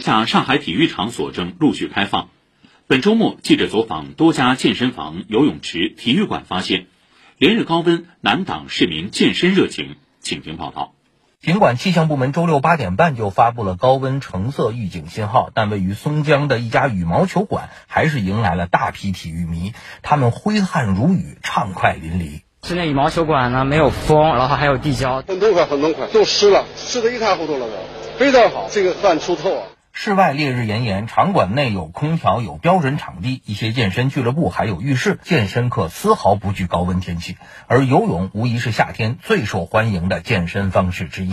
线下上海体育场所正陆续开放。本周末，记者走访多家健身房、游泳池、体育馆，发现连日高温难挡市民健身热情。请听报道。尽管气象部门周六八点半就发布了高温橙色预警信号，但位于松江的一家羽毛球馆还是迎来了大批体育迷，他们挥汗如雨，畅快淋漓。室内羽毛球馆呢，没有风，然后还有地胶，很痛快，很痛快，都湿了，湿得一塌糊涂了都，非常好，这个汗出透啊。室外烈日炎炎，场馆内有空调，有标准场地，一些健身俱乐部还有浴室，健身课丝毫不惧高温天气。而游泳无疑是夏天最受欢迎的健身方式之一。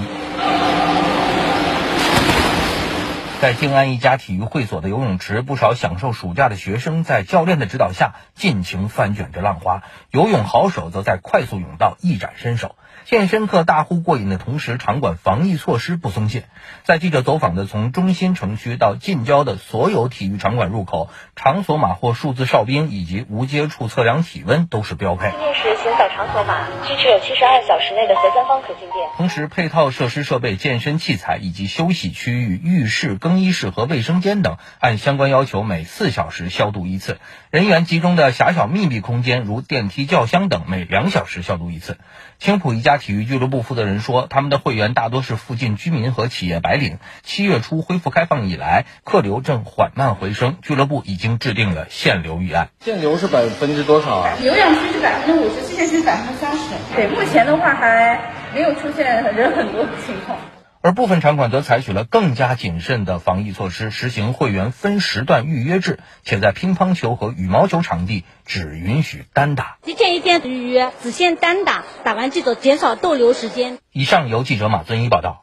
在静安一家体育会所的游泳池，不少享受暑假的学生在教练的指导下尽情翻卷着浪花，游泳好手则在快速泳道一展身手。健身课大呼过瘾的同时，场馆防疫措施不松懈。在记者走访的从中心城区到近郊的所有体育场馆入口，场所码或数字哨兵以及无接触测量体温都是标配。进店时请扫场所码，需持有七十二小时内的核酸方可进店。同时，配套设施设备、健身器材以及休息区域、浴室、更衣室和卫生间等，按相关要求每四小时消毒一次。人员集中的狭小密闭空间，如电梯、轿厢等，每两小时消毒一次。青浦一家。体育俱乐部负责人说，他们的会员大多是附近居民和企业白领。七月初恢复开放以来，客流正缓慢回升，俱乐部已经制定了限流预案。限流是百分之多少啊？有氧区是百分之五十，器械区是百分之三十。对，目前的话还没有出现人很多的情况。而部分场馆则采取了更加谨慎的防疫措施，实行会员分时段预约制，且在乒乓球和羽毛球场地只允许单打。一天一天预约，只限单打，打完记得减少逗留时间。以上由记者马尊一报道。